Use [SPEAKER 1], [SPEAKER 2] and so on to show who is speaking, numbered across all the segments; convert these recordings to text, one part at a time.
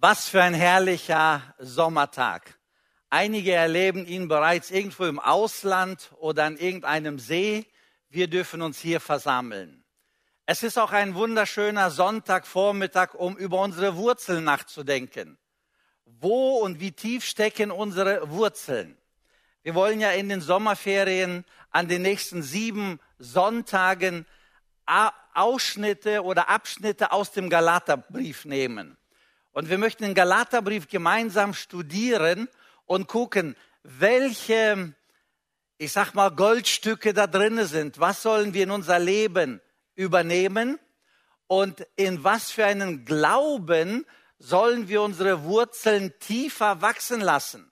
[SPEAKER 1] Was für ein herrlicher Sommertag. Einige erleben ihn bereits irgendwo im Ausland oder an irgendeinem See. Wir dürfen uns hier versammeln. Es ist auch ein wunderschöner Sonntagvormittag, um über unsere Wurzeln nachzudenken. Wo und wie tief stecken unsere Wurzeln? Wir wollen ja in den Sommerferien an den nächsten sieben Sonntagen Ausschnitte oder Abschnitte aus dem Galaterbrief nehmen. Und wir möchten den Galaterbrief gemeinsam studieren und gucken, welche, ich sag mal, Goldstücke da drin sind. Was sollen wir in unser Leben übernehmen? Und in was für einen Glauben sollen wir unsere Wurzeln tiefer wachsen lassen?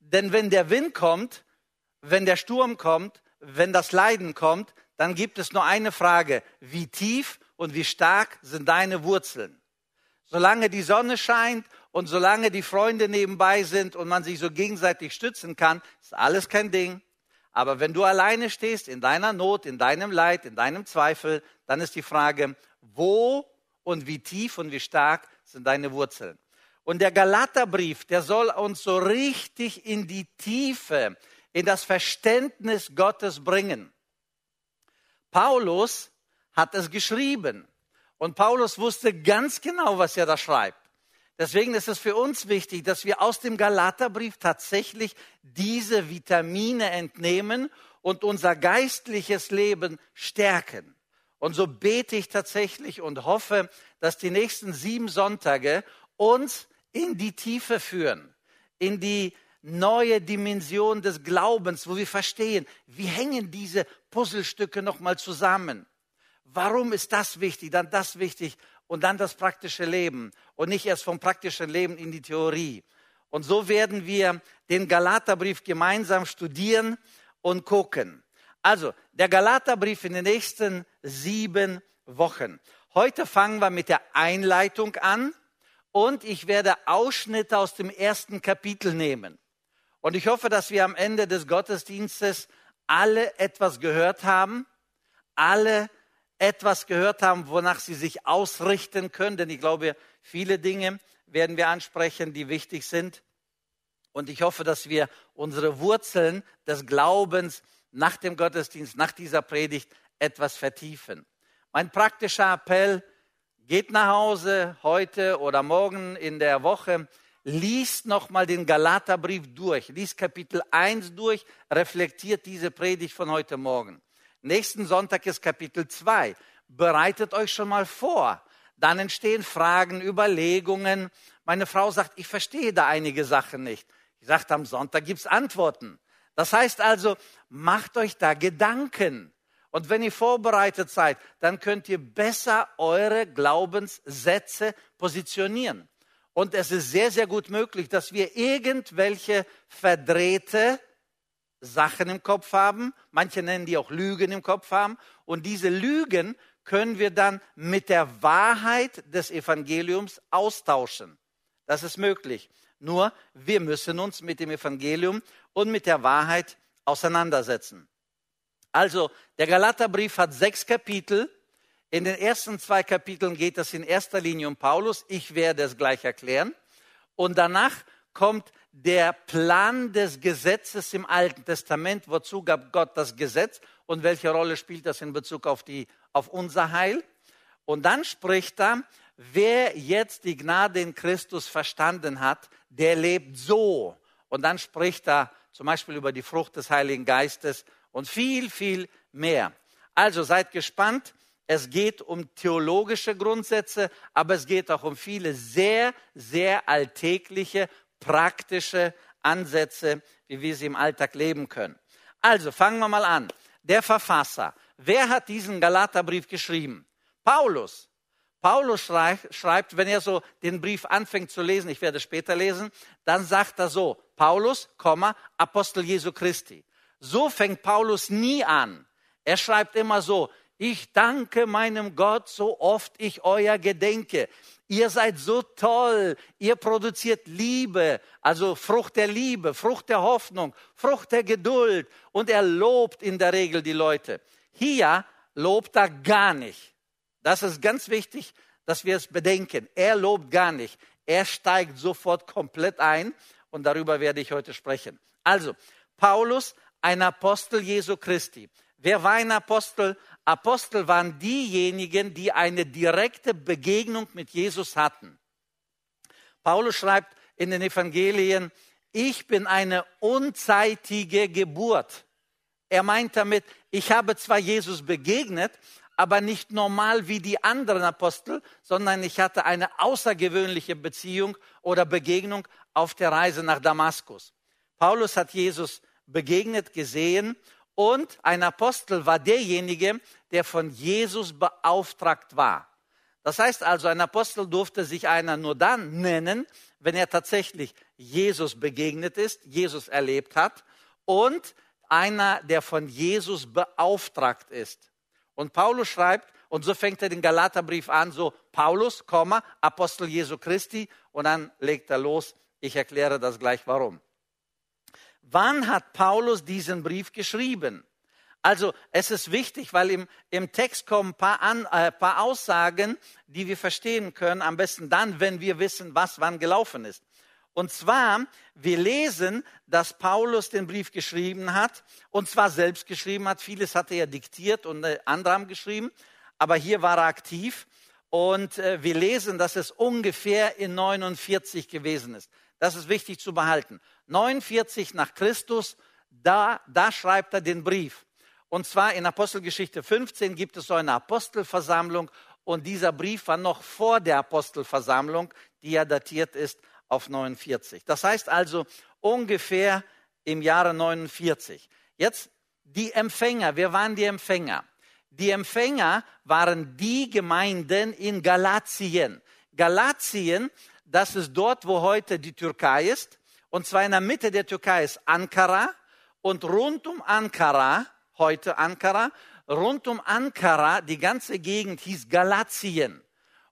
[SPEAKER 1] Denn wenn der Wind kommt, wenn der Sturm kommt, wenn das Leiden kommt, dann gibt es nur eine Frage. Wie tief und wie stark sind deine Wurzeln? Solange die Sonne scheint und solange die Freunde nebenbei sind und man sich so gegenseitig stützen kann, ist alles kein Ding. Aber wenn du alleine stehst in deiner Not, in deinem Leid, in deinem Zweifel, dann ist die Frage, wo und wie tief und wie stark sind deine Wurzeln? Und der Galaterbrief, der soll uns so richtig in die Tiefe, in das Verständnis Gottes bringen. Paulus hat es geschrieben. Und Paulus wusste ganz genau, was er da schreibt. Deswegen ist es für uns wichtig, dass wir aus dem Galaterbrief tatsächlich diese Vitamine entnehmen und unser geistliches Leben stärken. Und so bete ich tatsächlich und hoffe, dass die nächsten sieben Sonntage uns in die Tiefe führen, in die neue Dimension des Glaubens, wo wir verstehen, wie hängen diese Puzzlestücke nochmal zusammen. Warum ist das wichtig, dann das wichtig und dann das praktische Leben und nicht erst vom praktischen Leben in die Theorie. Und so werden wir den Galaterbrief gemeinsam studieren und gucken. Also, der Galaterbrief in den nächsten sieben Wochen. Heute fangen wir mit der Einleitung an und ich werde Ausschnitte aus dem ersten Kapitel nehmen. Und ich hoffe, dass wir am Ende des Gottesdienstes alle etwas gehört haben, alle etwas gehört haben, wonach sie sich ausrichten können. Denn ich glaube, viele Dinge werden wir ansprechen, die wichtig sind. Und ich hoffe, dass wir unsere Wurzeln des Glaubens nach dem Gottesdienst, nach dieser Predigt etwas vertiefen. Mein praktischer Appell, geht nach Hause heute oder morgen in der Woche, liest nochmal den Galaterbrief durch, liest Kapitel 1 durch, reflektiert diese Predigt von heute Morgen. Nächsten Sonntag ist Kapitel 2. Bereitet euch schon mal vor. Dann entstehen Fragen, Überlegungen. Meine Frau sagt, ich verstehe da einige Sachen nicht. Ich sagte, am Sonntag gibt's Antworten. Das heißt also, macht euch da Gedanken. Und wenn ihr vorbereitet seid, dann könnt ihr besser eure Glaubenssätze positionieren. Und es ist sehr, sehr gut möglich, dass wir irgendwelche verdrehte Sachen im Kopf haben, manche nennen die auch Lügen im Kopf haben. Und diese Lügen können wir dann mit der Wahrheit des Evangeliums austauschen. Das ist möglich. Nur wir müssen uns mit dem Evangelium und mit der Wahrheit auseinandersetzen. Also der Galaterbrief hat sechs Kapitel. In den ersten zwei Kapiteln geht es in erster Linie um Paulus. Ich werde es gleich erklären. Und danach kommt der Plan des Gesetzes im Alten Testament. Wozu gab Gott das Gesetz und welche Rolle spielt das in Bezug auf, die, auf unser Heil? Und dann spricht er, wer jetzt die Gnade in Christus verstanden hat, der lebt so. Und dann spricht er zum Beispiel über die Frucht des Heiligen Geistes und viel, viel mehr. Also seid gespannt. Es geht um theologische Grundsätze, aber es geht auch um viele sehr, sehr alltägliche praktische Ansätze, wie wir sie im Alltag leben können. Also fangen wir mal an. Der Verfasser. Wer hat diesen Galaterbrief geschrieben? Paulus. Paulus schreibt, wenn er so den Brief anfängt zu lesen, ich werde später lesen, dann sagt er so, Paulus, Apostel Jesu Christi. So fängt Paulus nie an. Er schreibt immer so, ich danke meinem Gott, so oft ich euer gedenke. Ihr seid so toll. Ihr produziert Liebe, also Frucht der Liebe, Frucht der Hoffnung, Frucht der Geduld. Und er lobt in der Regel die Leute. Hier lobt er gar nicht. Das ist ganz wichtig, dass wir es bedenken. Er lobt gar nicht. Er steigt sofort komplett ein und darüber werde ich heute sprechen. Also, Paulus, ein Apostel Jesu Christi. Wer war ein Apostel? Apostel waren diejenigen, die eine direkte Begegnung mit Jesus hatten. Paulus schreibt in den Evangelien, ich bin eine unzeitige Geburt. Er meint damit, ich habe zwar Jesus begegnet, aber nicht normal wie die anderen Apostel, sondern ich hatte eine außergewöhnliche Beziehung oder Begegnung auf der Reise nach Damaskus. Paulus hat Jesus begegnet, gesehen und ein Apostel war derjenige, der von Jesus beauftragt war. Das heißt also, ein Apostel durfte sich einer nur dann nennen, wenn er tatsächlich Jesus begegnet ist, Jesus erlebt hat und einer, der von Jesus beauftragt ist. Und Paulus schreibt, und so fängt er den Galaterbrief an, so Paulus, Apostel Jesu Christi, und dann legt er los. Ich erkläre das gleich warum. Wann hat Paulus diesen Brief geschrieben? Also es ist wichtig, weil im, im Text kommen ein paar, An, äh, paar Aussagen, die wir verstehen können, am besten dann, wenn wir wissen, was wann gelaufen ist. Und zwar, wir lesen, dass Paulus den Brief geschrieben hat, und zwar selbst geschrieben hat. Vieles hatte er diktiert und äh, andere haben geschrieben, aber hier war er aktiv. Und äh, wir lesen, dass es ungefähr in 49 gewesen ist. Das ist wichtig zu behalten. 49 nach Christus, da, da schreibt er den Brief. Und zwar in Apostelgeschichte 15 gibt es so eine Apostelversammlung und dieser Brief war noch vor der Apostelversammlung, die ja datiert ist auf 49. Das heißt also ungefähr im Jahre 49. Jetzt die Empfänger, wer waren die Empfänger? Die Empfänger waren die Gemeinden in Galatien. Galatien, das ist dort, wo heute die Türkei ist. Und zwar in der Mitte der Türkei ist Ankara und rund um Ankara, heute Ankara, rund um Ankara, die ganze Gegend hieß Galatien.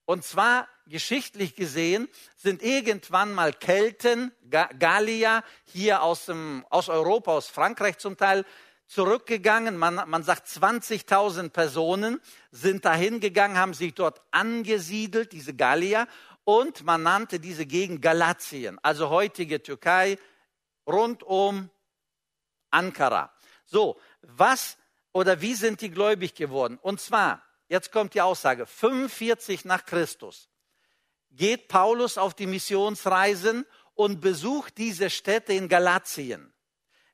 [SPEAKER 1] Und zwar geschichtlich gesehen sind irgendwann mal Kelten, Gallier, hier aus, dem, aus Europa, aus Frankreich zum Teil, zurückgegangen. Man, man sagt 20.000 Personen sind dahin gegangen, haben sich dort angesiedelt, diese Gallier, und man nannte diese Gegend Galatien, also heutige Türkei, rund um Ankara. So, was oder wie sind die gläubig geworden? Und zwar, jetzt kommt die Aussage, 45 nach Christus geht Paulus auf die Missionsreisen und besucht diese Städte in Galatien.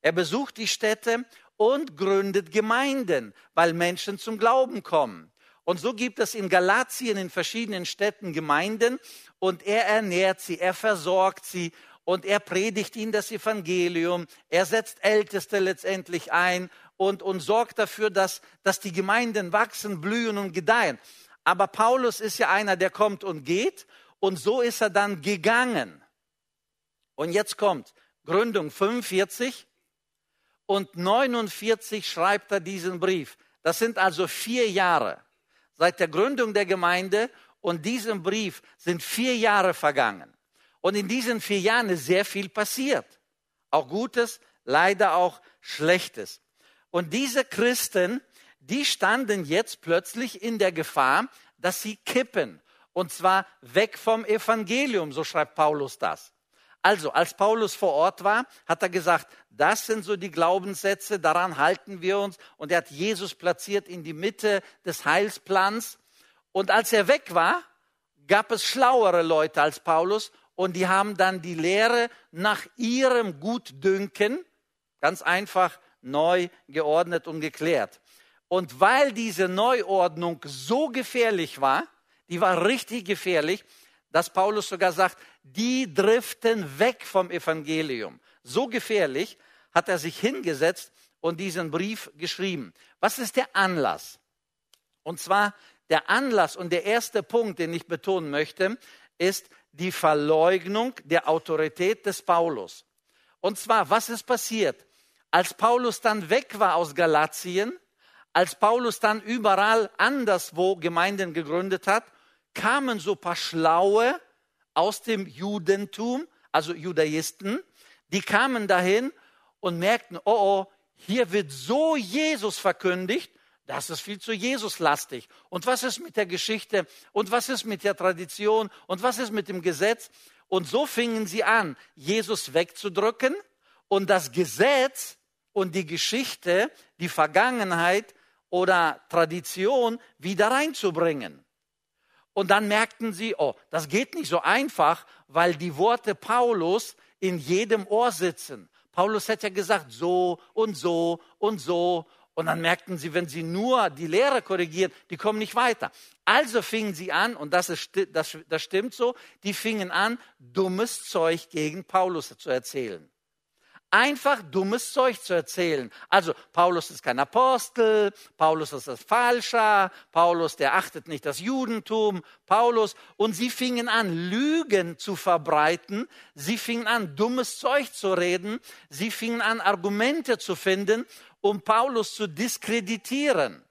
[SPEAKER 1] Er besucht die Städte und gründet Gemeinden, weil Menschen zum Glauben kommen. Und so gibt es in Galatien in verschiedenen Städten Gemeinden und er ernährt sie, er versorgt sie und er predigt ihnen das Evangelium. Er setzt Älteste letztendlich ein und, und sorgt dafür, dass, dass die Gemeinden wachsen, blühen und gedeihen. Aber Paulus ist ja einer, der kommt und geht und so ist er dann gegangen. Und jetzt kommt Gründung 45 und 49 schreibt er diesen Brief. Das sind also vier Jahre seit der Gründung der Gemeinde und diesem Brief sind vier Jahre vergangen. Und in diesen vier Jahren ist sehr viel passiert. Auch Gutes, leider auch Schlechtes. Und diese Christen, die standen jetzt plötzlich in der Gefahr, dass sie kippen. Und zwar weg vom Evangelium, so schreibt Paulus das. Also, als Paulus vor Ort war, hat er gesagt, das sind so die Glaubenssätze, daran halten wir uns. Und er hat Jesus platziert in die Mitte des Heilsplans. Und als er weg war, gab es schlauere Leute als Paulus und die haben dann die Lehre nach ihrem Gutdünken ganz einfach neu geordnet und geklärt. Und weil diese Neuordnung so gefährlich war, die war richtig gefährlich, dass Paulus sogar sagt, die driften weg vom Evangelium. So gefährlich hat er sich hingesetzt und diesen Brief geschrieben. Was ist der Anlass? Und zwar der Anlass und der erste Punkt, den ich betonen möchte, ist die Verleugnung der Autorität des Paulus. Und zwar, was ist passiert? Als Paulus dann weg war aus Galatien, als Paulus dann überall anderswo Gemeinden gegründet hat, kamen so paar Schlaue aus dem Judentum, also Judaisten, die kamen dahin und merkten, oh, oh, hier wird so Jesus verkündigt, das ist viel zu Jesuslastig. Und was ist mit der Geschichte? Und was ist mit der Tradition? Und was ist mit dem Gesetz? Und so fingen sie an, Jesus wegzudrücken und das Gesetz und die Geschichte, die Vergangenheit oder Tradition wieder reinzubringen. Und dann merkten sie, oh, das geht nicht so einfach, weil die Worte Paulus in jedem Ohr sitzen. Paulus hat ja gesagt, so und so und so. Und dann merkten sie, wenn sie nur die Lehre korrigieren, die kommen nicht weiter. Also fingen sie an, und das, ist, das, das stimmt so, die fingen an, dummes Zeug gegen Paulus zu erzählen einfach dummes Zeug zu erzählen. Also Paulus ist kein Apostel, Paulus ist das Falscher, Paulus, der achtet nicht das Judentum, Paulus. Und sie fingen an, Lügen zu verbreiten, sie fingen an, dummes Zeug zu reden, sie fingen an, Argumente zu finden, um Paulus zu diskreditieren.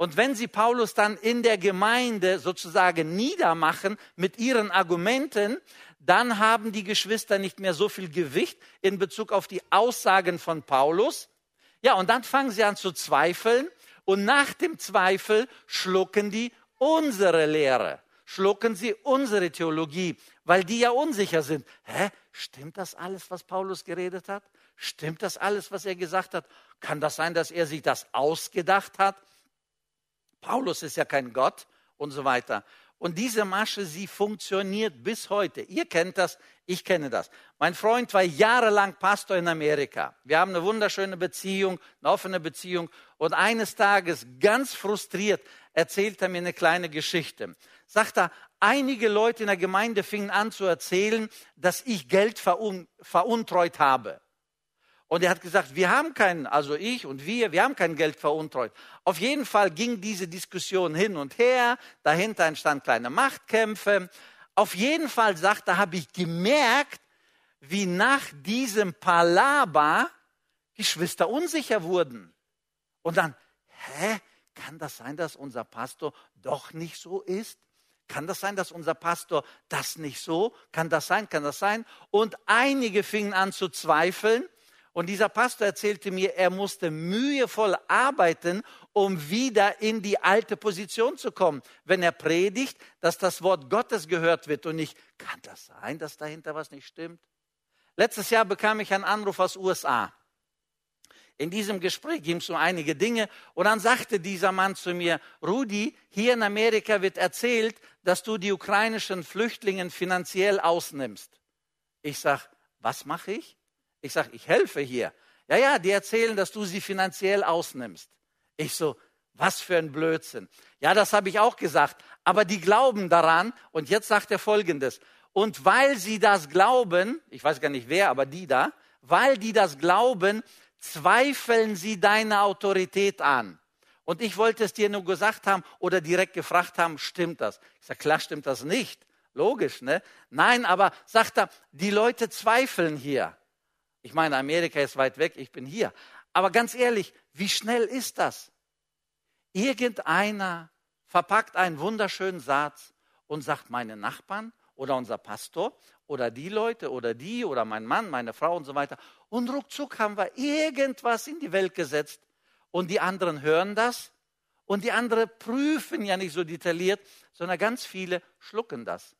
[SPEAKER 1] Und wenn sie Paulus dann in der Gemeinde sozusagen niedermachen mit ihren Argumenten, dann haben die Geschwister nicht mehr so viel Gewicht in Bezug auf die Aussagen von Paulus. Ja, und dann fangen sie an zu zweifeln und nach dem Zweifel schlucken die unsere Lehre, schlucken sie unsere Theologie, weil die ja unsicher sind. Hä, stimmt das alles, was Paulus geredet hat? Stimmt das alles, was er gesagt hat? Kann das sein, dass er sich das ausgedacht hat? Paulus ist ja kein Gott und so weiter. Und diese Masche, sie funktioniert bis heute. Ihr kennt das, ich kenne das. Mein Freund war jahrelang Pastor in Amerika. Wir haben eine wunderschöne Beziehung, eine offene Beziehung. Und eines Tages, ganz frustriert, erzählt er mir eine kleine Geschichte. Sagt er, einige Leute in der Gemeinde fingen an zu erzählen, dass ich Geld verun veruntreut habe. Und er hat gesagt, wir haben keinen, also ich und wir, wir haben kein Geld veruntreut. Auf jeden Fall ging diese Diskussion hin und her. Dahinter entstanden kleine Machtkämpfe. Auf jeden Fall, sagt er, habe ich gemerkt, wie nach diesem Palaber Geschwister unsicher wurden. Und dann, hä, kann das sein, dass unser Pastor doch nicht so ist? Kann das sein, dass unser Pastor das nicht so? Kann das sein? Kann das sein? Und einige fingen an zu zweifeln und dieser Pastor erzählte mir, er musste mühevoll arbeiten, um wieder in die alte Position zu kommen. Wenn er predigt, dass das Wort Gottes gehört wird und nicht, kann das sein, dass dahinter was nicht stimmt? Letztes Jahr bekam ich einen Anruf aus USA. In diesem Gespräch ging es um einige Dinge und dann sagte dieser Mann zu mir, Rudi, hier in Amerika wird erzählt, dass du die ukrainischen Flüchtlinge finanziell ausnimmst. Ich sage, was mache ich? Ich sage, ich helfe hier. Ja, ja, die erzählen, dass du sie finanziell ausnimmst. Ich so, was für ein Blödsinn. Ja, das habe ich auch gesagt. Aber die glauben daran. Und jetzt sagt er Folgendes. Und weil sie das glauben, ich weiß gar nicht wer, aber die da, weil die das glauben, zweifeln sie deine Autorität an. Und ich wollte es dir nur gesagt haben oder direkt gefragt haben, stimmt das? Ich sage, klar stimmt das nicht. Logisch, ne? Nein, aber sagt er, die Leute zweifeln hier. Ich meine, Amerika ist weit weg, ich bin hier. Aber ganz ehrlich, wie schnell ist das? Irgendeiner verpackt einen wunderschönen Satz und sagt, meine Nachbarn oder unser Pastor oder die Leute oder die oder mein Mann, meine Frau und so weiter. Und ruckzuck haben wir irgendwas in die Welt gesetzt. Und die anderen hören das und die anderen prüfen ja nicht so detailliert, sondern ganz viele schlucken das.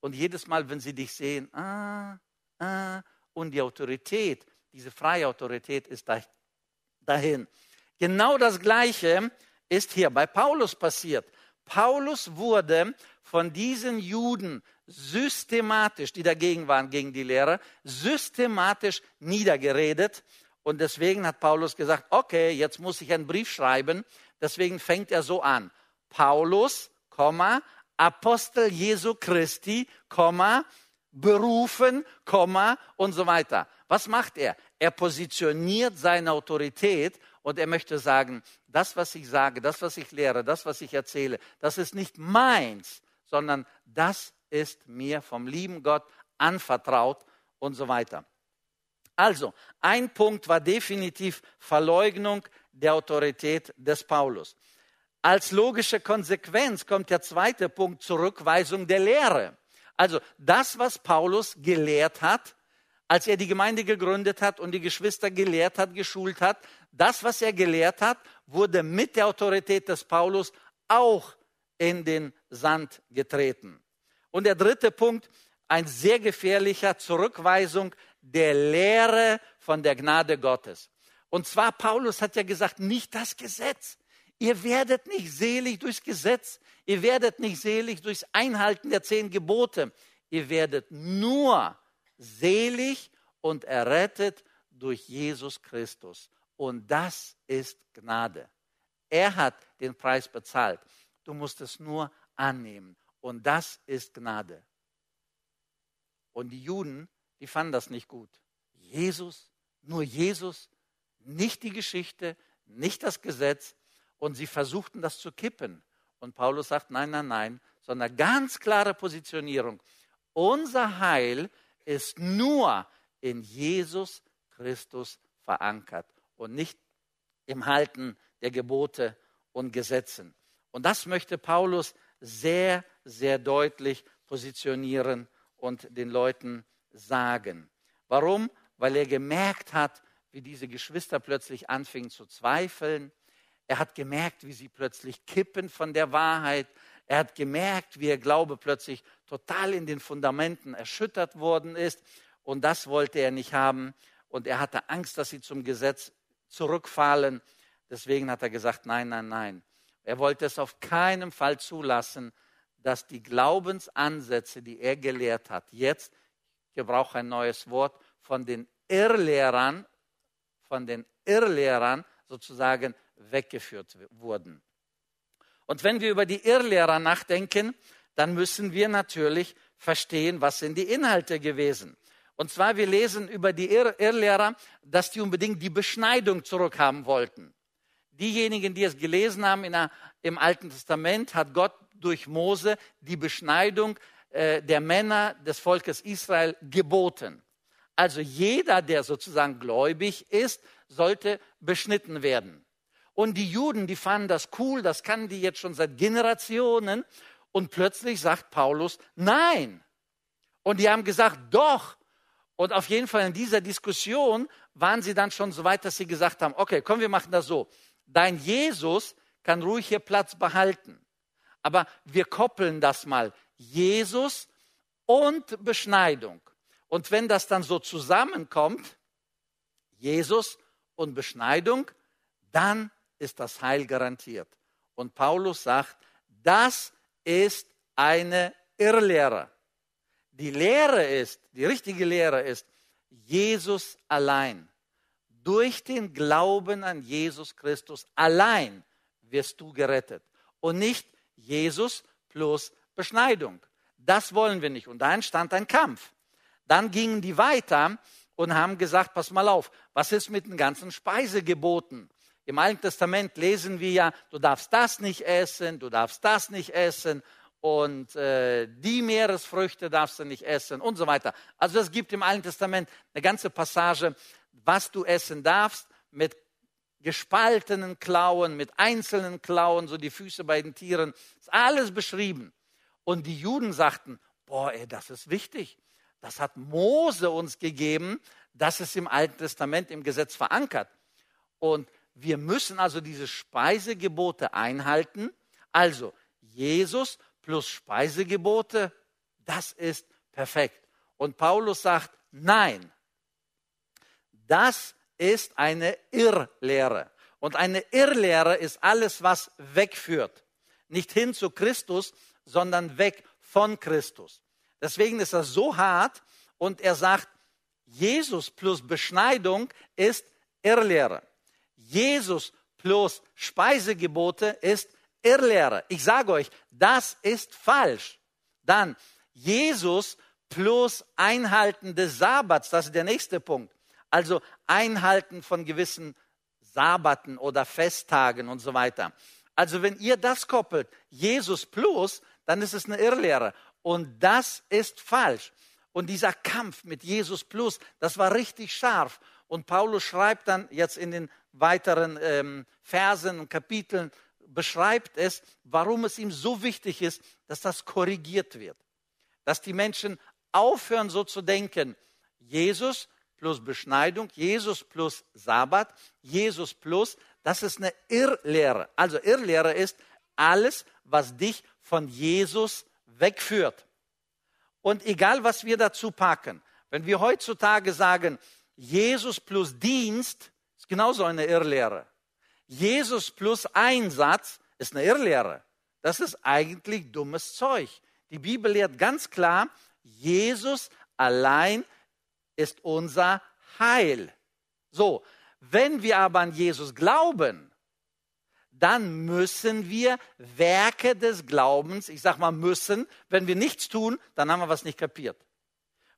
[SPEAKER 1] Und jedes Mal, wenn sie dich sehen, ah, ah, und die Autorität, diese freie Autorität ist dahin. Genau das Gleiche ist hier bei Paulus passiert. Paulus wurde von diesen Juden systematisch, die dagegen waren, gegen die Lehre, systematisch niedergeredet. Und deswegen hat Paulus gesagt, okay, jetzt muss ich einen Brief schreiben. Deswegen fängt er so an. Paulus, Apostel Jesu Christi, berufen, Komma und so weiter. Was macht er? Er positioniert seine Autorität und er möchte sagen, das, was ich sage, das, was ich lehre, das, was ich erzähle, das ist nicht meins, sondern das ist mir vom lieben Gott anvertraut und so weiter. Also, ein Punkt war definitiv Verleugnung der Autorität des Paulus. Als logische Konsequenz kommt der zweite Punkt Zurückweisung der Lehre. Also das, was Paulus gelehrt hat, als er die Gemeinde gegründet hat und die Geschwister gelehrt hat, geschult hat, das, was er gelehrt hat, wurde mit der Autorität des Paulus auch in den Sand getreten. Und der dritte Punkt, ein sehr gefährlicher Zurückweisung der Lehre von der Gnade Gottes. Und zwar, Paulus hat ja gesagt, nicht das Gesetz. Ihr werdet nicht selig durchs Gesetz. Ihr werdet nicht selig durchs Einhalten der zehn Gebote. Ihr werdet nur selig und errettet durch Jesus Christus. Und das ist Gnade. Er hat den Preis bezahlt. Du musst es nur annehmen. Und das ist Gnade. Und die Juden, die fanden das nicht gut. Jesus, nur Jesus, nicht die Geschichte, nicht das Gesetz. Und sie versuchten das zu kippen. Und Paulus sagt, nein, nein, nein, sondern ganz klare Positionierung. Unser Heil ist nur in Jesus Christus verankert und nicht im Halten der Gebote und Gesetzen. Und das möchte Paulus sehr, sehr deutlich positionieren und den Leuten sagen. Warum? Weil er gemerkt hat, wie diese Geschwister plötzlich anfingen zu zweifeln. Er hat gemerkt, wie sie plötzlich kippen von der Wahrheit. Er hat gemerkt, wie ihr Glaube plötzlich total in den Fundamenten erschüttert worden ist. Und das wollte er nicht haben. Und er hatte Angst, dass sie zum Gesetz zurückfallen. Deswegen hat er gesagt, nein, nein, nein. Er wollte es auf keinen Fall zulassen, dass die Glaubensansätze, die er gelehrt hat, jetzt, ich gebrauche ein neues Wort, von den Irrlehrern von den Irrlehrern sozusagen weggeführt wurden. Und wenn wir über die Irrlehrer nachdenken, dann müssen wir natürlich verstehen, was sind die Inhalte gewesen. Und zwar, wir lesen über die Irr Irrlehrer, dass die unbedingt die Beschneidung zurückhaben wollten. Diejenigen, die es gelesen haben der, im Alten Testament, hat Gott durch Mose die Beschneidung äh, der Männer des Volkes Israel geboten. Also jeder, der sozusagen gläubig ist, sollte beschnitten werden. Und die Juden, die fanden das cool, das kann die jetzt schon seit Generationen. Und plötzlich sagt Paulus, nein. Und die haben gesagt, doch. Und auf jeden Fall in dieser Diskussion waren sie dann schon so weit, dass sie gesagt haben, okay, komm, wir machen das so. Dein Jesus kann ruhig hier Platz behalten. Aber wir koppeln das mal. Jesus und Beschneidung. Und wenn das dann so zusammenkommt, Jesus und Beschneidung, dann ist das Heil garantiert. Und Paulus sagt, das ist eine Irrlehre. Die Lehre ist, die richtige Lehre ist, Jesus allein. Durch den Glauben an Jesus Christus allein wirst du gerettet. Und nicht Jesus plus Beschneidung. Das wollen wir nicht. Und da entstand ein Kampf. Dann gingen die weiter und haben gesagt, pass mal auf, was ist mit den ganzen Speisegeboten? Im Alten Testament lesen wir ja, du darfst das nicht essen, du darfst das nicht essen und äh, die Meeresfrüchte darfst du nicht essen und so weiter. Also es gibt im Alten Testament eine ganze Passage, was du essen darfst mit gespaltenen Klauen, mit einzelnen Klauen, so die Füße bei den Tieren, ist alles beschrieben. Und die Juden sagten, boah, ey, das ist wichtig. Das hat Mose uns gegeben. Das ist im Alten Testament im Gesetz verankert. Und wir müssen also diese Speisegebote einhalten. Also Jesus plus Speisegebote, das ist perfekt. Und Paulus sagt, nein, das ist eine Irrlehre. Und eine Irrlehre ist alles, was wegführt. Nicht hin zu Christus, sondern weg von Christus. Deswegen ist er so hart und er sagt, Jesus plus Beschneidung ist Irrlehre. Jesus plus Speisegebote ist Irrlehre. Ich sage euch, das ist falsch. Dann Jesus plus Einhalten des Sabbats, das ist der nächste Punkt. Also Einhalten von gewissen Sabbaten oder Festtagen und so weiter. Also wenn ihr das koppelt, Jesus plus, dann ist es eine Irrlehre. Und das ist falsch. Und dieser Kampf mit Jesus Plus, das war richtig scharf. Und Paulus schreibt dann jetzt in den weiteren ähm, Versen und Kapiteln, beschreibt es, warum es ihm so wichtig ist, dass das korrigiert wird. Dass die Menschen aufhören, so zu denken, Jesus plus Beschneidung, Jesus plus Sabbat, Jesus plus, das ist eine Irrlehre. Also Irrlehre ist alles, was dich von Jesus wegführt. Und egal, was wir dazu packen, wenn wir heutzutage sagen, Jesus plus Dienst, ist genauso eine Irrlehre. Jesus plus Einsatz ist eine Irrlehre. Das ist eigentlich dummes Zeug. Die Bibel lehrt ganz klar, Jesus allein ist unser Heil. So, wenn wir aber an Jesus glauben, dann müssen wir Werke des Glaubens, ich sage mal müssen, wenn wir nichts tun, dann haben wir was nicht kapiert.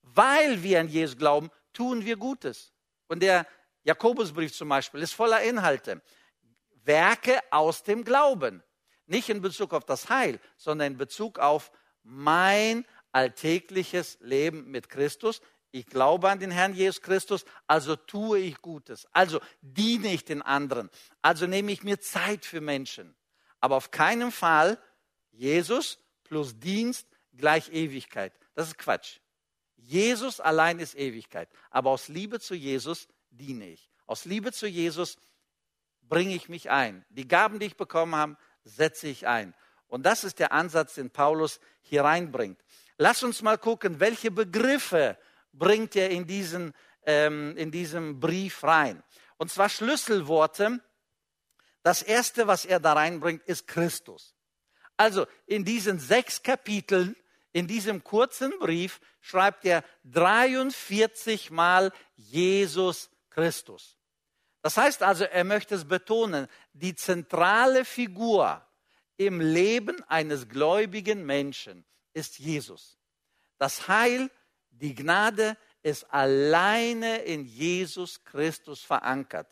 [SPEAKER 1] Weil wir an Jesus glauben, tun wir Gutes. Und der Jakobusbrief zum Beispiel ist voller Inhalte. Werke aus dem Glauben. Nicht in Bezug auf das Heil, sondern in Bezug auf mein alltägliches Leben mit Christus. Ich glaube an den Herrn Jesus Christus, also tue ich Gutes. Also diene ich den anderen. Also nehme ich mir Zeit für Menschen. Aber auf keinen Fall Jesus plus Dienst gleich Ewigkeit. Das ist Quatsch. Jesus allein ist Ewigkeit. Aber aus Liebe zu Jesus diene ich. Aus Liebe zu Jesus bringe ich mich ein. Die Gaben, die ich bekommen habe, setze ich ein. Und das ist der Ansatz, den Paulus hier reinbringt. Lass uns mal gucken, welche Begriffe bringt er in, diesen, ähm, in diesem Brief rein. Und zwar Schlüsselworte. Das erste, was er da reinbringt, ist Christus. Also in diesen sechs Kapiteln, in diesem kurzen Brief, schreibt er 43 Mal Jesus Christus. Das heißt also, er möchte es betonen, die zentrale Figur im Leben eines gläubigen Menschen ist Jesus. Das Heil die Gnade ist alleine in Jesus Christus verankert.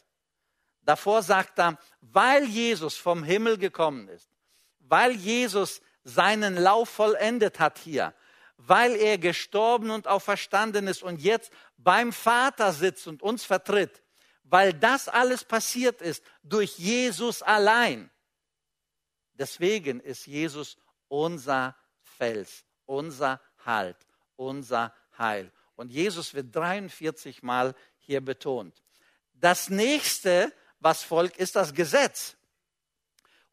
[SPEAKER 1] Davor sagt er, weil Jesus vom Himmel gekommen ist, weil Jesus seinen Lauf vollendet hat hier, weil er gestorben und auferstanden ist und jetzt beim Vater sitzt und uns vertritt, weil das alles passiert ist durch Jesus allein. Deswegen ist Jesus unser Fels, unser Halt, unser Heil. Und Jesus wird 43 Mal hier betont. Das nächste, was folgt, ist das Gesetz.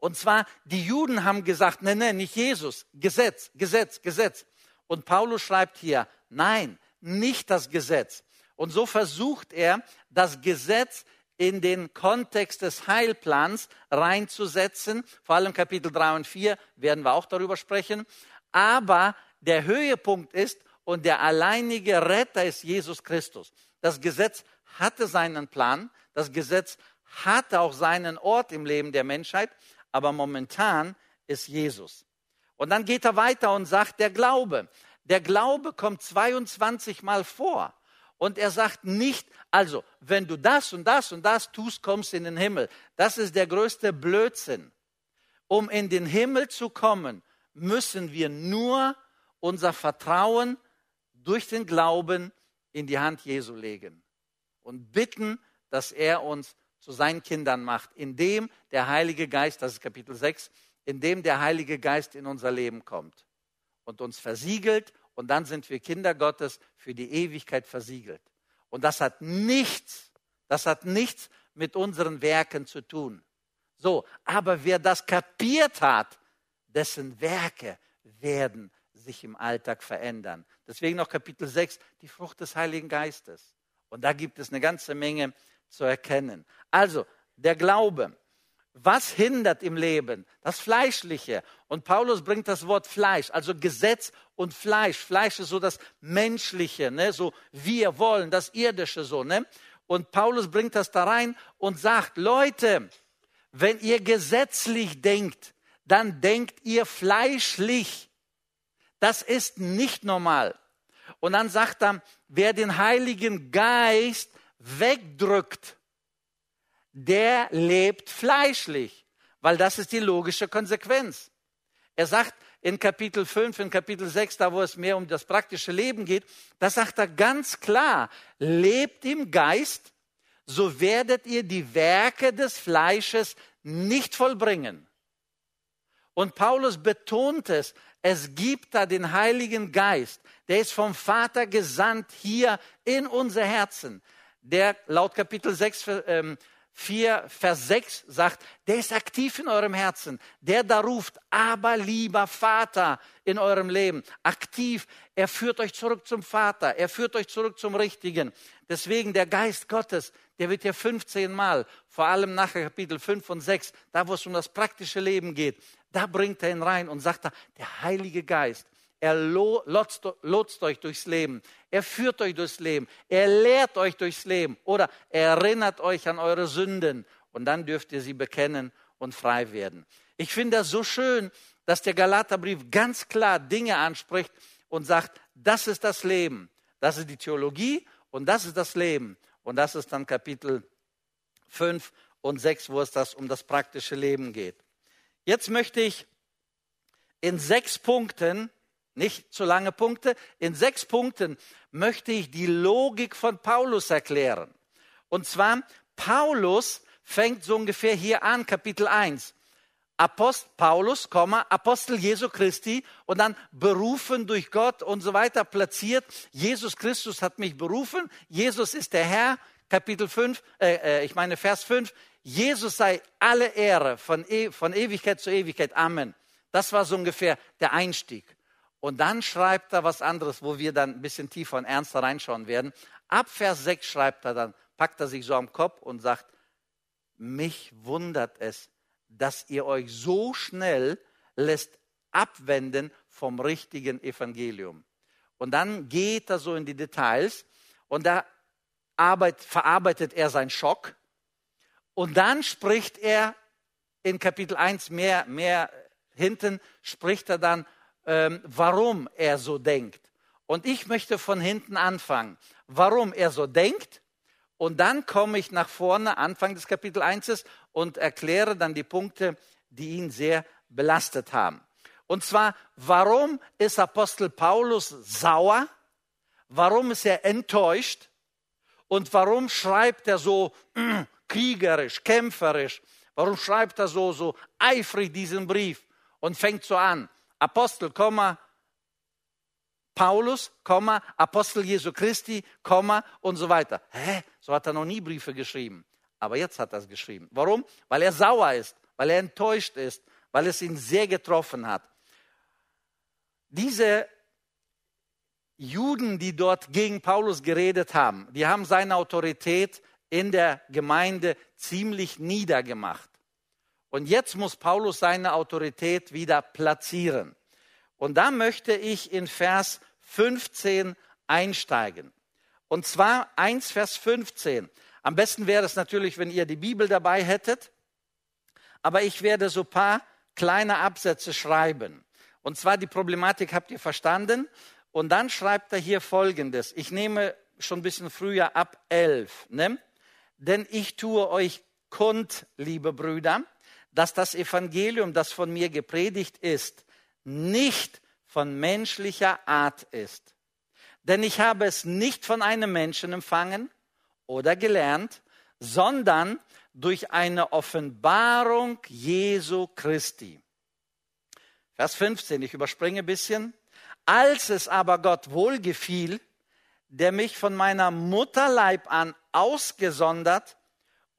[SPEAKER 1] Und zwar, die Juden haben gesagt, nein, nein, nicht Jesus, Gesetz, Gesetz, Gesetz. Und Paulus schreibt hier, nein, nicht das Gesetz. Und so versucht er, das Gesetz in den Kontext des Heilplans reinzusetzen. Vor allem Kapitel 3 und 4 werden wir auch darüber sprechen. Aber der Höhepunkt ist, und der alleinige Retter ist Jesus Christus. Das Gesetz hatte seinen Plan, das Gesetz hatte auch seinen Ort im Leben der Menschheit, aber momentan ist Jesus. Und dann geht er weiter und sagt, der Glaube. Der Glaube kommt 22 Mal vor. Und er sagt nicht, also, wenn du das und das und das tust, kommst in den Himmel. Das ist der größte Blödsinn. Um in den Himmel zu kommen, müssen wir nur unser Vertrauen durch den Glauben in die Hand Jesu legen und bitten, dass er uns zu seinen Kindern macht, indem der Heilige Geist, das ist Kapitel 6, indem der Heilige Geist in unser Leben kommt und uns versiegelt und dann sind wir Kinder Gottes für die Ewigkeit versiegelt. Und das hat nichts, das hat nichts mit unseren Werken zu tun. So, aber wer das kapiert hat, dessen Werke werden sich im Alltag verändern. Deswegen noch Kapitel 6, die Frucht des Heiligen Geistes. Und da gibt es eine ganze Menge zu erkennen. Also, der Glaube. Was hindert im Leben? Das Fleischliche. Und Paulus bringt das Wort Fleisch, also Gesetz und Fleisch. Fleisch ist so das Menschliche, ne? so wir wollen, das Irdische so. Ne? Und Paulus bringt das da rein und sagt, Leute, wenn ihr gesetzlich denkt, dann denkt ihr fleischlich. Das ist nicht normal. Und dann sagt er, wer den Heiligen Geist wegdrückt, der lebt fleischlich, weil das ist die logische Konsequenz. Er sagt in Kapitel 5, in Kapitel 6, da wo es mehr um das praktische Leben geht, da sagt er ganz klar, lebt im Geist, so werdet ihr die Werke des Fleisches nicht vollbringen. Und Paulus betont es, es gibt da den Heiligen Geist, der ist vom Vater gesandt hier in unser Herzen. Der laut Kapitel 6, 4, Vers 6 sagt, der ist aktiv in eurem Herzen. Der da ruft, aber lieber Vater in eurem Leben. Aktiv. Er führt euch zurück zum Vater. Er führt euch zurück zum Richtigen. Deswegen der Geist Gottes, der wird ja 15 Mal, vor allem nach Kapitel 5 und 6, da wo es um das praktische Leben geht, da bringt er ihn rein und sagt er, der Heilige Geist, er lotzt, lotzt euch durchs Leben. Er führt euch durchs Leben. Er lehrt euch durchs Leben. Oder er erinnert euch an eure Sünden. Und dann dürft ihr sie bekennen und frei werden. Ich finde das so schön, dass der Galaterbrief ganz klar Dinge anspricht und sagt, das ist das Leben. Das ist die Theologie und das ist das Leben. Und das ist dann Kapitel 5 und 6, wo es das um das praktische Leben geht. Jetzt möchte ich in sechs Punkten nicht zu lange Punkte. In sechs Punkten möchte ich die Logik von Paulus erklären. Und zwar, Paulus fängt so ungefähr hier an, Kapitel 1. Apost, Paulus, Apostel Jesu Christi und dann berufen durch Gott und so weiter platziert. Jesus Christus hat mich berufen. Jesus ist der Herr. Kapitel 5, äh, äh, ich meine Vers 5. Jesus sei alle Ehre von, e von Ewigkeit zu Ewigkeit. Amen. Das war so ungefähr der Einstieg. Und dann schreibt er was anderes, wo wir dann ein bisschen tiefer und ernster reinschauen werden. Ab Vers 6 schreibt er dann, packt er sich so am Kopf und sagt, mich wundert es, dass ihr euch so schnell lässt abwenden vom richtigen Evangelium. Und dann geht er so in die Details und da arbeit, verarbeitet er seinen Schock. Und dann spricht er in Kapitel 1 mehr, mehr hinten, spricht er dann ähm, warum er so denkt. Und ich möchte von hinten anfangen, warum er so denkt. Und dann komme ich nach vorne, Anfang des Kapitel 1 und erkläre dann die Punkte, die ihn sehr belastet haben. Und zwar, warum ist Apostel Paulus sauer? Warum ist er enttäuscht? Und warum schreibt er so äh, kriegerisch, kämpferisch? Warum schreibt er so, so eifrig diesen Brief und fängt so an? Apostel, Paulus, Apostel Jesu Christi, und so weiter. Hä? So hat er noch nie Briefe geschrieben. Aber jetzt hat er es geschrieben. Warum? Weil er sauer ist, weil er enttäuscht ist, weil es ihn sehr getroffen hat. Diese Juden, die dort gegen Paulus geredet haben, die haben seine Autorität in der Gemeinde ziemlich niedergemacht. Und jetzt muss Paulus seine Autorität wieder platzieren. Und da möchte ich in Vers 15 einsteigen. Und zwar 1 Vers 15. Am besten wäre es natürlich, wenn ihr die Bibel dabei hättet. Aber ich werde so paar kleine Absätze schreiben. Und zwar die Problematik habt ihr verstanden. Und dann schreibt er hier Folgendes. Ich nehme schon ein bisschen früher ab 11. Ne? Denn ich tue euch kund, liebe Brüder, dass das Evangelium, das von mir gepredigt ist, nicht von menschlicher Art ist. Denn ich habe es nicht von einem Menschen empfangen oder gelernt, sondern durch eine Offenbarung Jesu Christi. Vers 15, ich überspringe ein bisschen. Als es aber Gott wohlgefiel, der mich von meiner Mutterleib an ausgesondert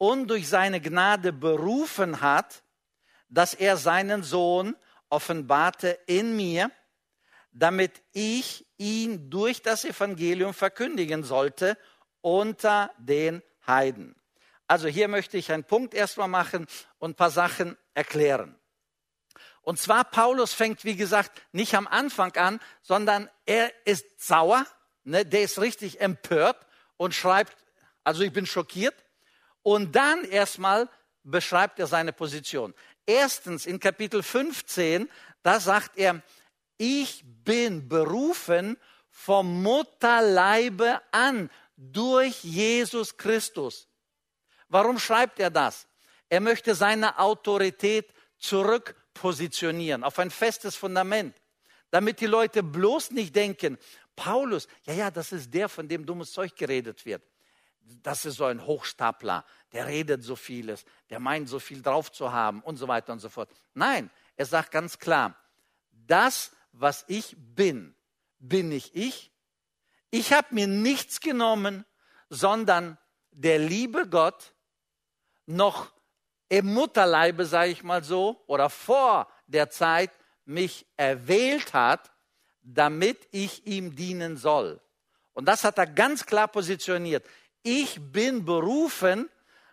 [SPEAKER 1] und durch seine Gnade berufen hat, dass er seinen Sohn offenbarte in mir, damit ich ihn durch das Evangelium verkündigen sollte unter den Heiden. Also hier möchte ich einen Punkt erstmal machen und ein paar Sachen erklären. Und zwar Paulus fängt, wie gesagt, nicht am Anfang an, sondern er ist sauer, ne, der ist richtig empört und schreibt, also ich bin schockiert. Und dann erstmal beschreibt er seine Position. Erstens in Kapitel 15, da sagt er, ich bin berufen vom Mutterleibe an durch Jesus Christus. Warum schreibt er das? Er möchte seine Autorität zurückpositionieren auf ein festes Fundament, damit die Leute bloß nicht denken, Paulus, ja, ja, das ist der, von dem dummes Zeug geredet wird das ist so ein Hochstapler, der redet so vieles, der meint so viel drauf zu haben und so weiter und so fort. Nein, Er sagt ganz klar, das, was ich bin, bin nicht ich. Ich habe mir nichts genommen, sondern der liebe Gott noch im Mutterleibe, sage ich mal so, oder vor der Zeit mich erwählt hat, damit ich ihm dienen soll. Und das hat er ganz klar positioniert. Ich bin berufen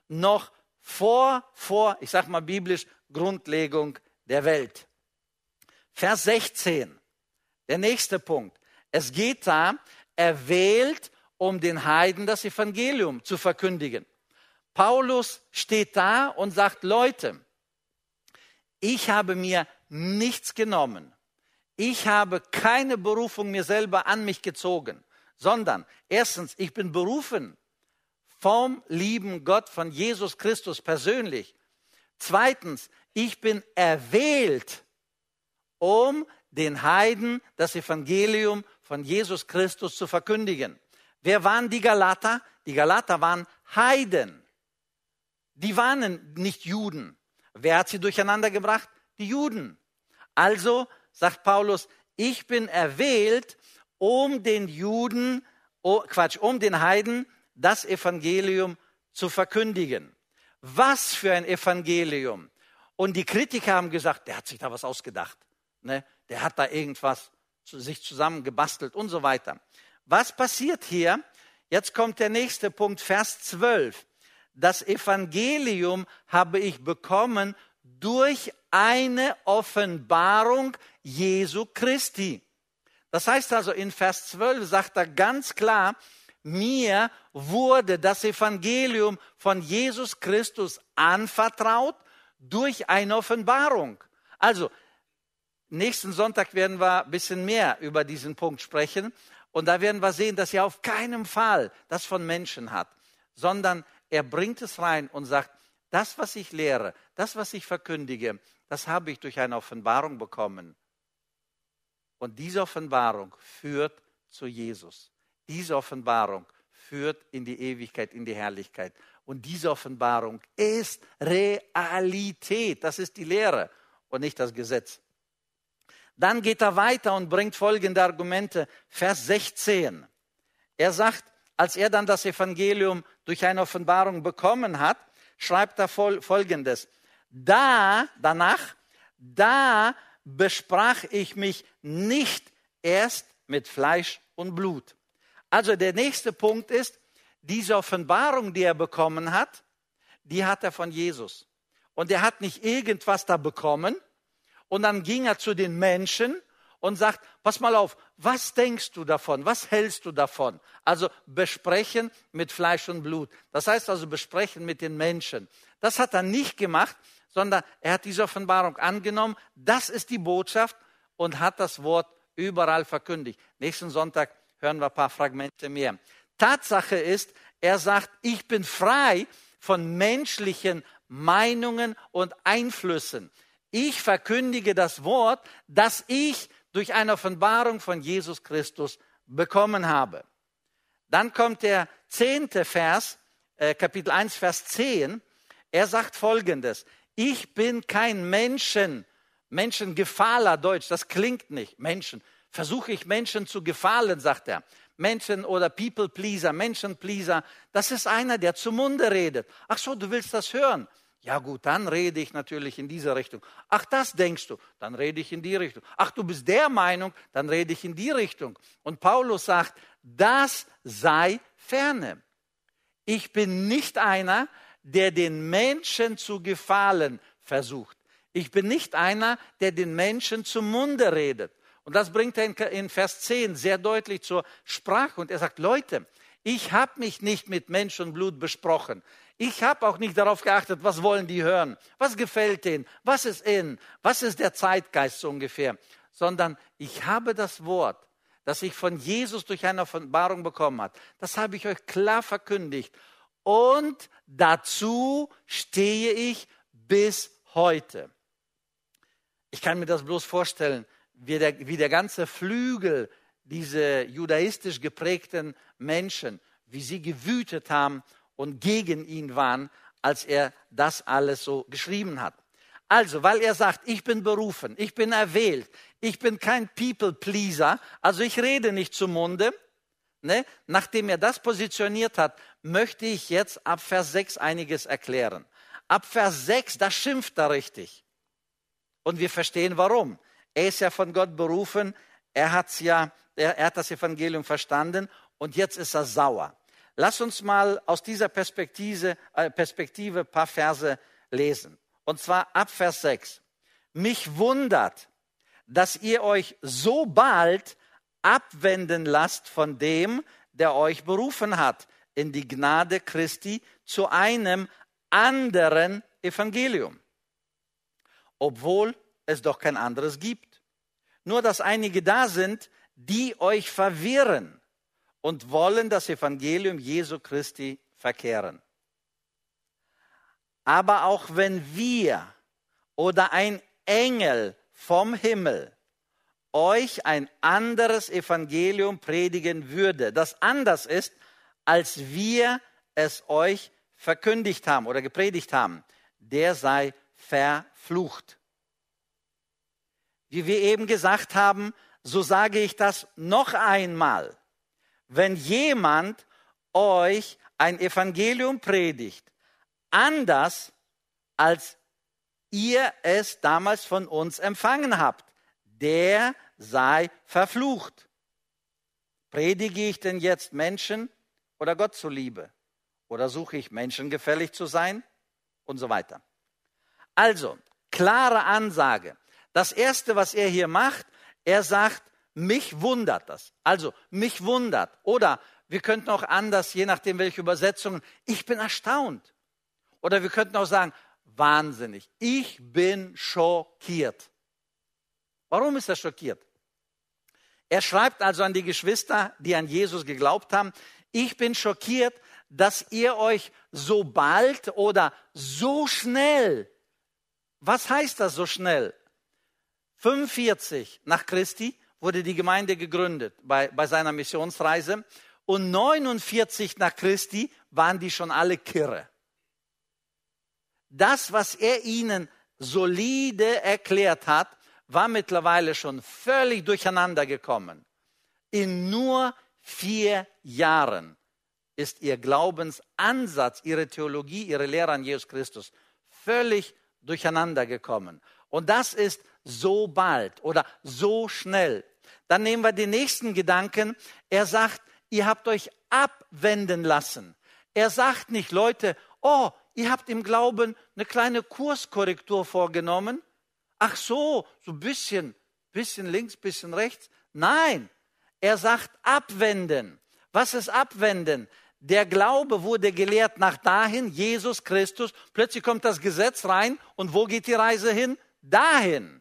[SPEAKER 1] noch vor, vor, ich sage mal biblisch, Grundlegung der Welt. Vers 16, der nächste Punkt. Es geht da, erwählt, um den Heiden das Evangelium zu verkündigen. Paulus steht da und sagt, Leute, ich habe mir nichts genommen. Ich habe keine Berufung mir selber an mich gezogen, sondern erstens, ich bin berufen vom lieben Gott, von Jesus Christus persönlich. Zweitens, ich bin erwählt, um den Heiden das Evangelium von Jesus Christus zu verkündigen. Wer waren die Galater? Die Galater waren Heiden. Die waren nicht Juden. Wer hat sie durcheinander gebracht? Die Juden. Also sagt Paulus, ich bin erwählt, um den Juden, oh, Quatsch, um den Heiden das Evangelium zu verkündigen. Was für ein Evangelium. Und die Kritiker haben gesagt, der hat sich da was ausgedacht. Ne? Der hat da irgendwas zu sich zusammengebastelt und so weiter. Was passiert hier? Jetzt kommt der nächste Punkt, Vers 12 das Evangelium habe ich bekommen durch eine Offenbarung Jesu Christi. Das heißt also, in Vers 12 sagt er ganz klar, mir wurde das Evangelium von Jesus Christus anvertraut durch eine Offenbarung. Also, nächsten Sonntag werden wir ein bisschen mehr über diesen Punkt sprechen. Und da werden wir sehen, dass er auf keinen Fall das von Menschen hat, sondern er bringt es rein und sagt, das, was ich lehre, das, was ich verkündige, das habe ich durch eine Offenbarung bekommen. Und diese Offenbarung führt zu Jesus. Diese Offenbarung führt in die Ewigkeit, in die Herrlichkeit. Und diese Offenbarung ist Realität. Das ist die Lehre und nicht das Gesetz. Dann geht er weiter und bringt folgende Argumente. Vers 16. Er sagt, als er dann das Evangelium durch eine Offenbarung bekommen hat, schreibt er folgendes. Da, danach, da besprach ich mich nicht erst mit Fleisch und Blut. Also der nächste Punkt ist, diese Offenbarung, die er bekommen hat, die hat er von Jesus. Und er hat nicht irgendwas da bekommen und dann ging er zu den Menschen und sagt, pass mal auf, was denkst du davon? Was hältst du davon? Also besprechen mit Fleisch und Blut. Das heißt also besprechen mit den Menschen. Das hat er nicht gemacht, sondern er hat diese Offenbarung angenommen. Das ist die Botschaft und hat das Wort überall verkündigt. Nächsten Sonntag hören wir ein paar Fragmente mehr. Tatsache ist, er sagt, ich bin frei von menschlichen Meinungen und Einflüssen. Ich verkündige das Wort, das ich durch eine Offenbarung von Jesus Christus bekommen habe. Dann kommt der zehnte Vers, äh, Kapitel 1, Vers 10. Er sagt folgendes. Ich bin kein Menschen, Menschengefahler Deutsch, das klingt nicht. Menschen. Versuche ich Menschen zu gefallen, sagt er. Menschen oder People Pleaser, Menschen Pleaser, das ist einer, der zum Munde redet. Ach so, du willst das hören. Ja gut, dann rede ich natürlich in diese Richtung. Ach, das denkst du, dann rede ich in die Richtung. Ach, du bist der Meinung, dann rede ich in die Richtung. Und Paulus sagt, das sei ferne. Ich bin nicht einer, der den Menschen zu gefallen versucht. Ich bin nicht einer, der den Menschen zum Munde redet. Und das bringt er in Vers 10 sehr deutlich zur Sprache. Und er sagt, Leute, ich habe mich nicht mit Mensch und Blut besprochen. Ich habe auch nicht darauf geachtet, was wollen die hören, was gefällt denen, was ist in, was ist der Zeitgeist so ungefähr, sondern ich habe das Wort, das ich von Jesus durch eine Offenbarung bekommen habe, das habe ich euch klar verkündigt. Und dazu stehe ich bis heute. Ich kann mir das bloß vorstellen, wie der, wie der ganze Flügel, diese judaistisch geprägten Menschen, wie sie gewütet haben und gegen ihn waren, als er das alles so geschrieben hat. Also, weil er sagt, ich bin berufen, ich bin erwählt, ich bin kein People-Pleaser, also ich rede nicht zum Munde. Ne? Nachdem er das positioniert hat, möchte ich jetzt ab Vers 6 einiges erklären. Ab Vers 6, da schimpft er richtig. Und wir verstehen warum. Er ist ja von Gott berufen, er, hat's ja, er, er hat das Evangelium verstanden und jetzt ist er sauer. Lass uns mal aus dieser Perspektive, äh, Perspektive ein paar Verse lesen. Und zwar ab Vers 6. Mich wundert, dass ihr euch so bald abwenden lasst von dem, der euch berufen hat, in die Gnade Christi zu einem anderen Evangelium. Obwohl es doch kein anderes gibt. Nur dass einige da sind, die euch verwirren und wollen das Evangelium Jesu Christi verkehren. Aber auch wenn wir oder ein Engel vom Himmel euch ein anderes Evangelium predigen würde, das anders ist, als wir es euch verkündigt haben oder gepredigt haben, der sei verflucht. Wie wir eben gesagt haben, so sage ich das noch einmal wenn jemand euch ein Evangelium predigt, anders als ihr es damals von uns empfangen habt, der sei verflucht. Predige ich denn jetzt Menschen oder Gott zuliebe? Oder suche ich Menschen gefällig zu sein? Und so weiter. Also, klare Ansage. Das Erste, was er hier macht, er sagt, mich wundert das. Also, mich wundert. Oder wir könnten auch anders, je nachdem welche Übersetzungen, ich bin erstaunt. Oder wir könnten auch sagen, wahnsinnig. Ich bin schockiert. Warum ist er schockiert? Er schreibt also an die Geschwister, die an Jesus geglaubt haben, ich bin schockiert, dass ihr euch so bald oder so schnell, was heißt das so schnell? 45 nach Christi wurde die Gemeinde gegründet bei, bei seiner Missionsreise. Und 49 nach Christi waren die schon alle kirre. Das, was er ihnen solide erklärt hat, war mittlerweile schon völlig durcheinander gekommen. In nur vier Jahren ist ihr Glaubensansatz, ihre Theologie, ihre Lehre an Jesus Christus völlig durcheinander gekommen. Und das ist so bald oder so schnell. Dann nehmen wir den nächsten Gedanken. Er sagt, ihr habt euch abwenden lassen. Er sagt nicht, Leute, oh, ihr habt im Glauben eine kleine Kurskorrektur vorgenommen. Ach so, so ein bisschen, bisschen links, bisschen rechts. Nein, er sagt abwenden. Was ist abwenden? Der Glaube wurde gelehrt nach dahin, Jesus Christus. Plötzlich kommt das Gesetz rein und wo geht die Reise hin? Dahin.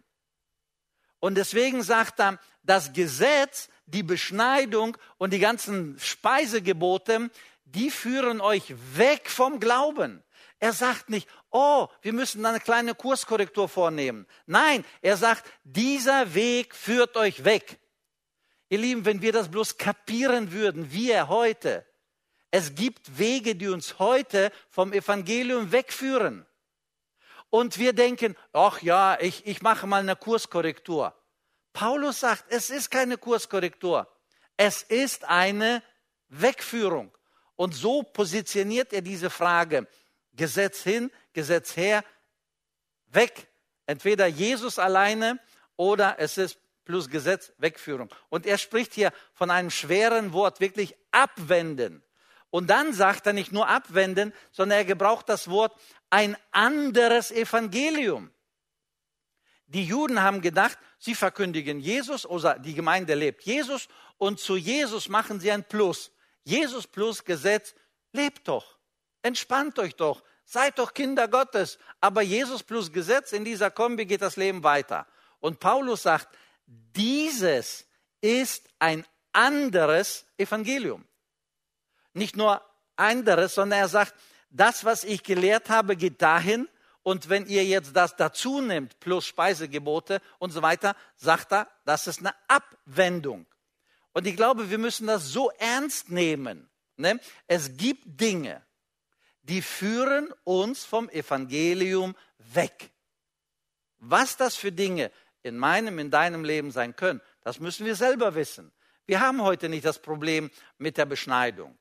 [SPEAKER 1] Und deswegen sagt er, das Gesetz, die Beschneidung und die ganzen Speisegebote, die führen euch weg vom Glauben. Er sagt nicht, oh, wir müssen eine kleine Kurskorrektur vornehmen. Nein, er sagt, dieser Weg führt euch weg. Ihr Lieben, wenn wir das bloß kapieren würden, wir heute, es gibt Wege, die uns heute vom Evangelium wegführen. Und wir denken, ach ja, ich, ich mache mal eine Kurskorrektur. Paulus sagt, es ist keine Kurskorrektur. Es ist eine Wegführung. Und so positioniert er diese Frage. Gesetz hin, Gesetz her, weg. Entweder Jesus alleine oder es ist plus Gesetz, Wegführung. Und er spricht hier von einem schweren Wort, wirklich abwenden. Und dann sagt er nicht nur abwenden, sondern er gebraucht das Wort ein anderes Evangelium. Die Juden haben gedacht, sie verkündigen Jesus oder die Gemeinde lebt Jesus und zu Jesus machen sie ein Plus. Jesus plus Gesetz, lebt doch, entspannt euch doch, seid doch Kinder Gottes. Aber Jesus plus Gesetz, in dieser Kombi geht das Leben weiter. Und Paulus sagt, dieses ist ein anderes Evangelium. Nicht nur anderes, sondern er sagt, das, was ich gelehrt habe, geht dahin, und wenn ihr jetzt das dazu nehmt, plus Speisegebote und so weiter, sagt er, das ist eine Abwendung. Und ich glaube, wir müssen das so ernst nehmen. Ne? Es gibt Dinge, die führen uns vom Evangelium weg. Was das für Dinge in meinem, in deinem Leben sein können, das müssen wir selber wissen. Wir haben heute nicht das Problem mit der Beschneidung.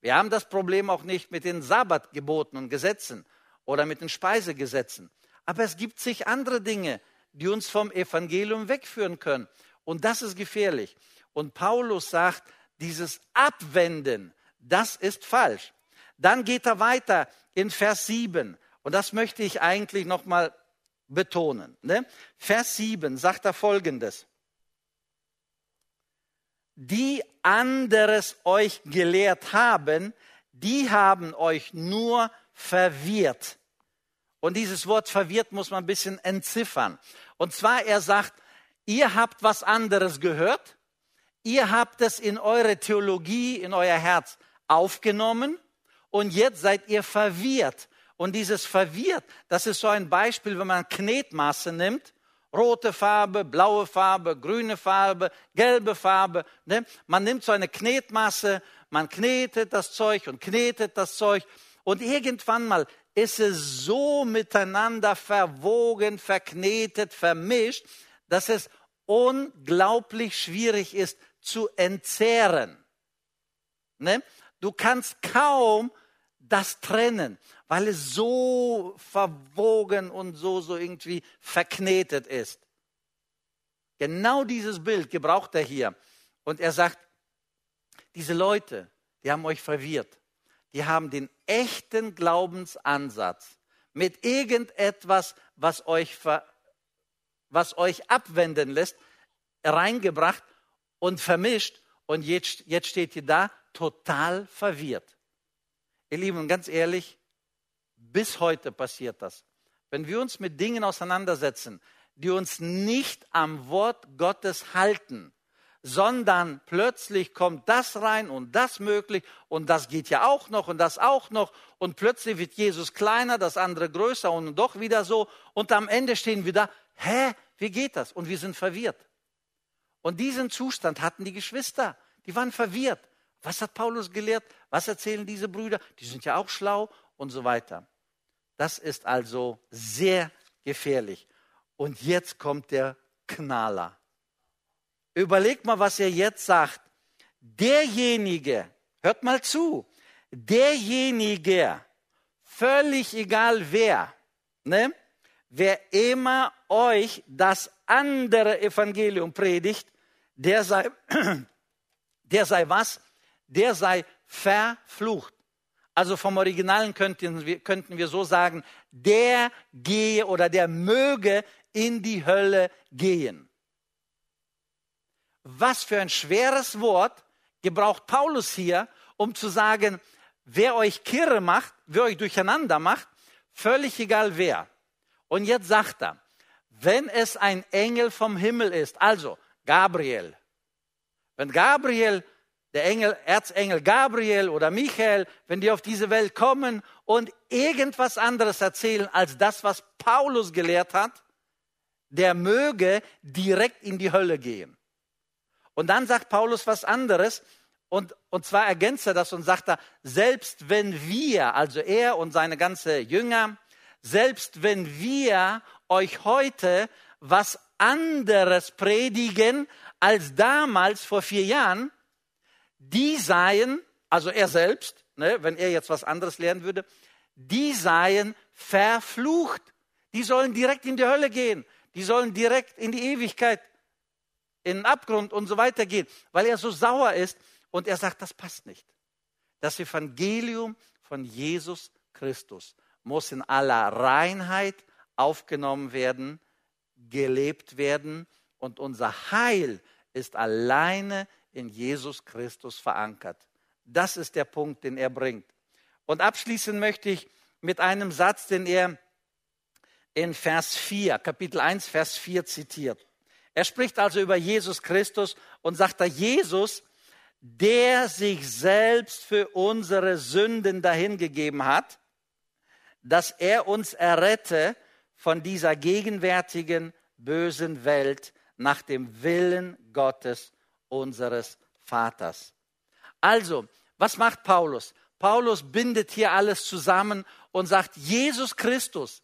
[SPEAKER 1] Wir haben das Problem auch nicht mit den Sabbatgeboten und Gesetzen oder mit den Speisegesetzen. Aber es gibt sich andere Dinge, die uns vom Evangelium wegführen können. Und das ist gefährlich. Und Paulus sagt, dieses Abwenden, das ist falsch. Dann geht er weiter in Vers 7. Und das möchte ich eigentlich nochmal betonen. Ne? Vers 7 sagt er folgendes. Die anderes euch gelehrt haben, die haben euch nur verwirrt. Und dieses Wort verwirrt muss man ein bisschen entziffern. Und zwar, er sagt, ihr habt was anderes gehört, ihr habt es in eure Theologie, in euer Herz aufgenommen und jetzt seid ihr verwirrt. Und dieses verwirrt, das ist so ein Beispiel, wenn man Knetmasse nimmt, rote Farbe, blaue Farbe, grüne Farbe, gelbe Farbe. Ne? Man nimmt so eine Knetmasse, man knetet das Zeug und knetet das Zeug und irgendwann mal ist es so miteinander verwogen, verknetet, vermischt, dass es unglaublich schwierig ist zu entzehren. Ne? Du kannst kaum das trennen, weil es so verwogen und so, so irgendwie verknetet ist. Genau dieses Bild gebraucht er hier. Und er sagt, diese Leute, die haben euch verwirrt. Die haben den echten Glaubensansatz mit irgendetwas, was euch, ver, was euch abwenden lässt, reingebracht und vermischt. Und jetzt, jetzt steht ihr da total verwirrt. Ihr Lieben, ganz ehrlich, bis heute passiert das. Wenn wir uns mit Dingen auseinandersetzen, die uns nicht am Wort Gottes halten, sondern plötzlich kommt das rein und das möglich und das geht ja auch noch und das auch noch und plötzlich wird Jesus kleiner, das andere größer und doch wieder so und am Ende stehen wir da, hä, wie geht das? Und wir sind verwirrt. Und diesen Zustand hatten die Geschwister, die waren verwirrt. Was hat Paulus gelehrt? Was erzählen diese Brüder? Die sind ja auch schlau und so weiter. Das ist also sehr gefährlich. Und jetzt kommt der Knaller. Überlegt mal, was er jetzt sagt. Derjenige, hört mal zu, derjenige, völlig egal wer, ne, wer immer euch das andere Evangelium predigt, der sei, der sei was? Der sei verflucht. Also vom Originalen könnten wir, könnten wir so sagen, der gehe oder der möge in die Hölle gehen. Was für ein schweres Wort gebraucht Paulus hier, um zu sagen, wer euch kirre macht, wer euch durcheinander macht, völlig egal wer. Und jetzt sagt er, wenn es ein Engel vom Himmel ist, also Gabriel, wenn Gabriel der Engel, Erzengel Gabriel oder Michael, wenn die auf diese Welt kommen und irgendwas anderes erzählen als das, was Paulus gelehrt hat, der möge direkt in die Hölle gehen. Und dann sagt Paulus was anderes, und, und zwar ergänzt er das und sagt er, selbst wenn wir, also er und seine ganze Jünger, selbst wenn wir euch heute was anderes predigen als damals vor vier Jahren, die seien, also er selbst, ne, wenn er jetzt was anderes lernen würde, die seien verflucht. Die sollen direkt in die Hölle gehen. Die sollen direkt in die Ewigkeit, in den Abgrund und so weiter gehen, weil er so sauer ist und er sagt, das passt nicht. Das Evangelium von Jesus Christus muss in aller Reinheit aufgenommen werden, gelebt werden und unser Heil ist alleine in Jesus Christus verankert. Das ist der Punkt, den er bringt. Und abschließen möchte ich mit einem Satz, den er in Vers 4, Kapitel 1, Vers 4 zitiert. Er spricht also über Jesus Christus und sagt da, Jesus, der sich selbst für unsere Sünden dahingegeben hat, dass er uns errette von dieser gegenwärtigen bösen Welt nach dem Willen Gottes unseres Vaters. Also, was macht Paulus? Paulus bindet hier alles zusammen und sagt, Jesus Christus,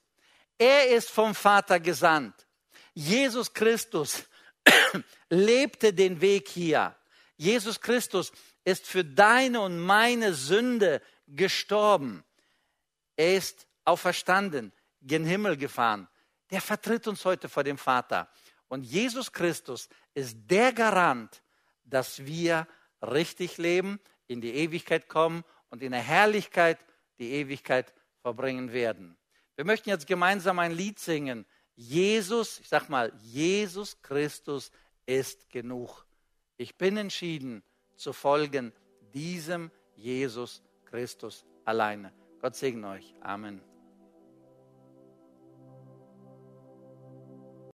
[SPEAKER 1] Er ist vom Vater gesandt. Jesus Christus lebte den Weg hier. Jesus Christus ist für deine und meine Sünde gestorben. Er ist auferstanden, gen Himmel gefahren. Der vertritt uns heute vor dem Vater. Und Jesus Christus ist der Garant, dass wir richtig leben, in die Ewigkeit kommen und in der Herrlichkeit die Ewigkeit verbringen werden. Wir möchten jetzt gemeinsam ein Lied singen. Jesus, ich sag mal, Jesus Christus ist genug. Ich bin entschieden zu folgen diesem Jesus Christus alleine. Gott segne euch. Amen.